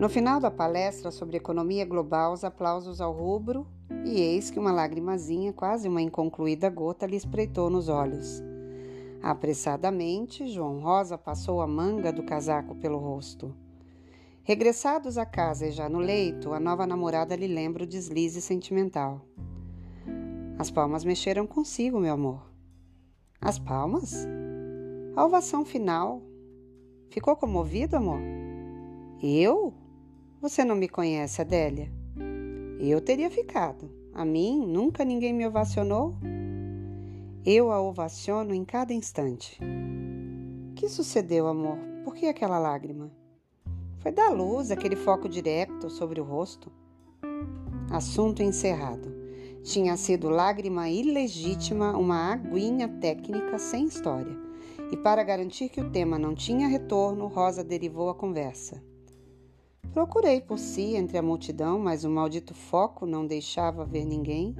No final da palestra sobre economia global, os aplausos ao rubro, e eis que uma lagrimazinha, quase uma inconcluída gota, lhe espreitou nos olhos. Apressadamente, João Rosa passou a manga do casaco pelo rosto. Regressados à casa e já no leito, a nova namorada lhe lembra o deslize sentimental. As palmas mexeram consigo, meu amor. As palmas? A ovação final. Ficou comovido, amor? Eu? Você não me conhece, Adélia? Eu teria ficado. A mim nunca ninguém me ovacionou. Eu a ovaciono em cada instante. Que sucedeu, amor? Por que aquela lágrima? Foi da luz, aquele foco direto sobre o rosto. Assunto encerrado. Tinha sido lágrima ilegítima, uma aguinha técnica sem história. E para garantir que o tema não tinha retorno, Rosa derivou a conversa. Procurei por si entre a multidão, mas o maldito foco não deixava ver ninguém.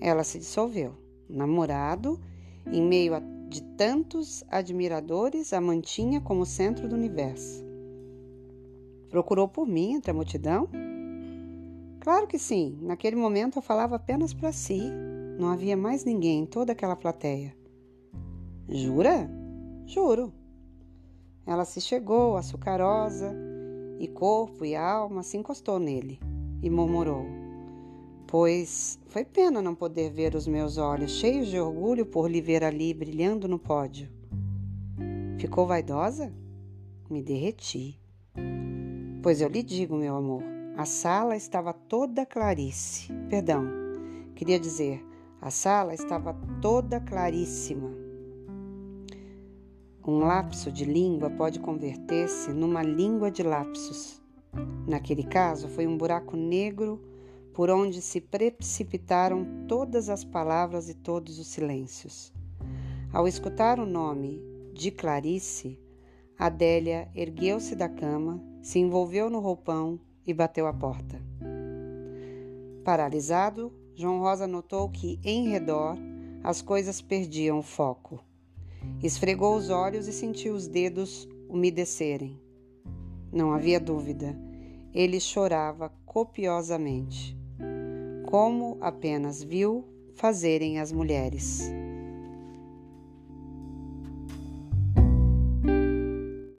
Ela se dissolveu namorado, em meio a de tantos admiradores, a mantinha como centro do universo. Procurou por mim entre a multidão? Claro que sim. Naquele momento eu falava apenas para si. Não havia mais ninguém em toda aquela plateia. Jura? Juro. Ela se chegou, açucarosa, e corpo e alma se encostou nele e murmurou: pois foi pena não poder ver os meus olhos cheios de orgulho por lhe ver ali brilhando no pódio. Ficou vaidosa? Me derreti. Pois eu lhe digo, meu amor, a sala estava toda clarice. Perdão, queria dizer, a sala estava toda claríssima. Um lapso de língua pode converter-se numa língua de lapsos. Naquele caso, foi um buraco negro por onde se precipitaram todas as palavras e todos os silêncios. Ao escutar o nome de Clarice, Adélia ergueu-se da cama, se envolveu no roupão e bateu a porta. Paralisado, João Rosa notou que, em redor, as coisas perdiam o foco. Esfregou os olhos e sentiu os dedos umedecerem. Não havia dúvida, ele chorava copiosamente como apenas viu fazerem as mulheres.